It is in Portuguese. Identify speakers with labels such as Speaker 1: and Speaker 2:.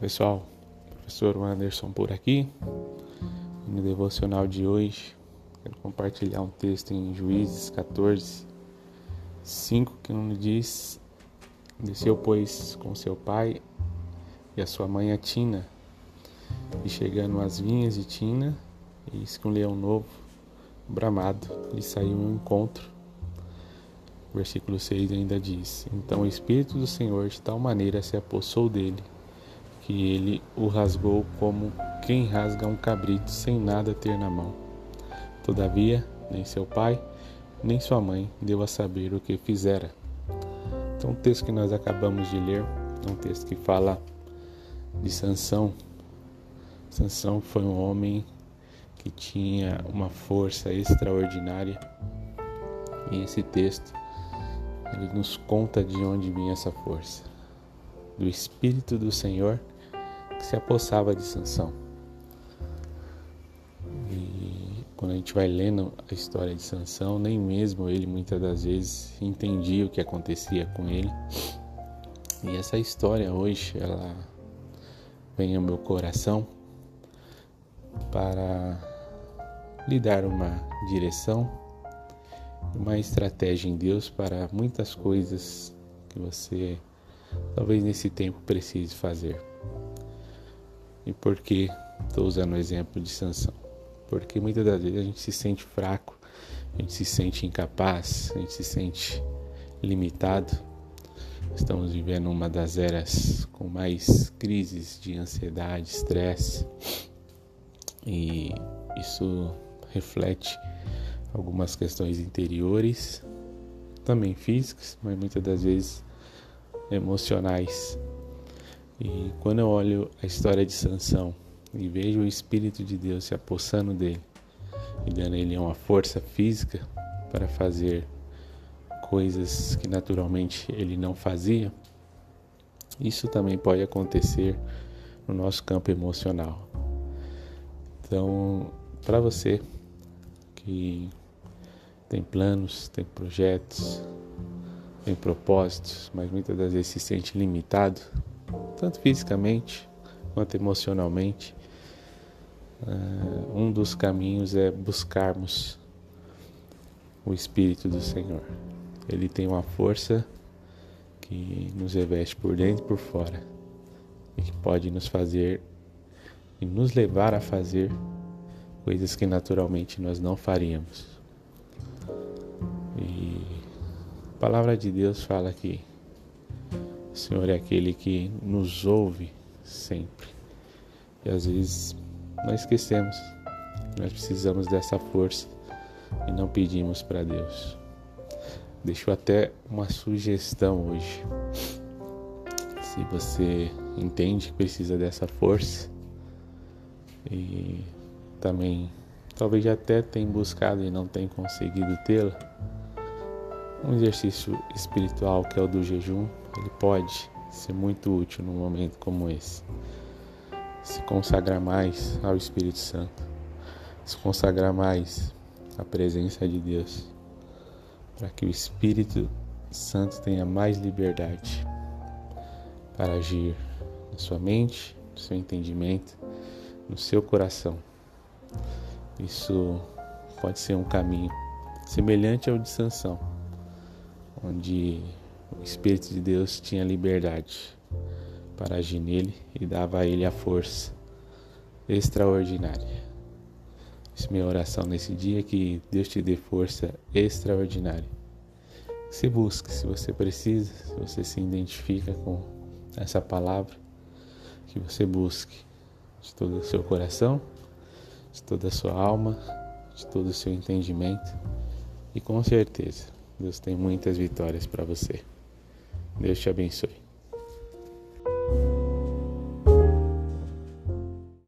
Speaker 1: pessoal, professor Anderson por aqui. No devocional de hoje, quero compartilhar um texto em Juízes 14, 5, que nos diz: Desceu, pois, com seu pai e a sua mãe a Tina, e chegando às vinhas de Tina, eis que um leão novo, bramado, lhe saiu um encontro. Versículo 6 ainda diz: Então o Espírito do Senhor de tal maneira se apossou dele que ele o rasgou como quem rasga um cabrito sem nada ter na mão. Todavia, nem seu pai, nem sua mãe deu a saber o que fizera. Então, o texto que nós acabamos de ler é um texto que fala de Sansão. Sansão foi um homem que tinha uma força extraordinária. E esse texto ele nos conta de onde vinha essa força. Do Espírito do Senhor se apossava de Sansão. E quando a gente vai lendo a história de Sansão, nem mesmo ele muitas das vezes entendia o que acontecia com ele. E essa história hoje, ela vem ao meu coração para lhe dar uma direção, uma estratégia em Deus para muitas coisas que você talvez nesse tempo precise fazer. E por que estou usando o exemplo de Sansão? Porque muitas das vezes a gente se sente fraco, a gente se sente incapaz, a gente se sente limitado. Estamos vivendo uma das eras com mais crises de ansiedade, estresse, e isso reflete algumas questões interiores, também físicas, mas muitas das vezes emocionais e quando eu olho a história de Sansão e vejo o Espírito de Deus se apossando dele e dando ele uma força física para fazer coisas que naturalmente ele não fazia, isso também pode acontecer no nosso campo emocional. Então, para você que tem planos, tem projetos, tem propósitos, mas muitas das vezes se sente limitado, tanto fisicamente quanto emocionalmente. Uh, um dos caminhos é buscarmos o Espírito do Senhor. Ele tem uma força que nos reveste por dentro e por fora e que pode nos fazer e nos levar a fazer coisas que naturalmente nós não faríamos. E a palavra de Deus fala que o Senhor é aquele que nos ouve sempre. E às vezes nós esquecemos. Nós precisamos dessa força e não pedimos para Deus. Deixo até uma sugestão hoje. Se você entende que precisa dessa força e também talvez até tem buscado e não tem conseguido tê-la, um exercício espiritual que é o do jejum, ele pode ser muito útil num momento como esse. Se consagrar mais ao Espírito Santo, se consagrar mais à presença de Deus, para que o Espírito Santo tenha mais liberdade para agir na sua mente, no seu entendimento, no seu coração. Isso pode ser um caminho semelhante ao de Sansão onde o Espírito de Deus tinha liberdade para agir nele e dava a ele a força extraordinária. Essa é minha oração nesse dia que Deus te dê força extraordinária. Se busque, se você precisa, se você se identifica com essa palavra, que você busque de todo o seu coração, de toda a sua alma, de todo o seu entendimento e com certeza Deus tem muitas vitórias para você. Deus te abençoe.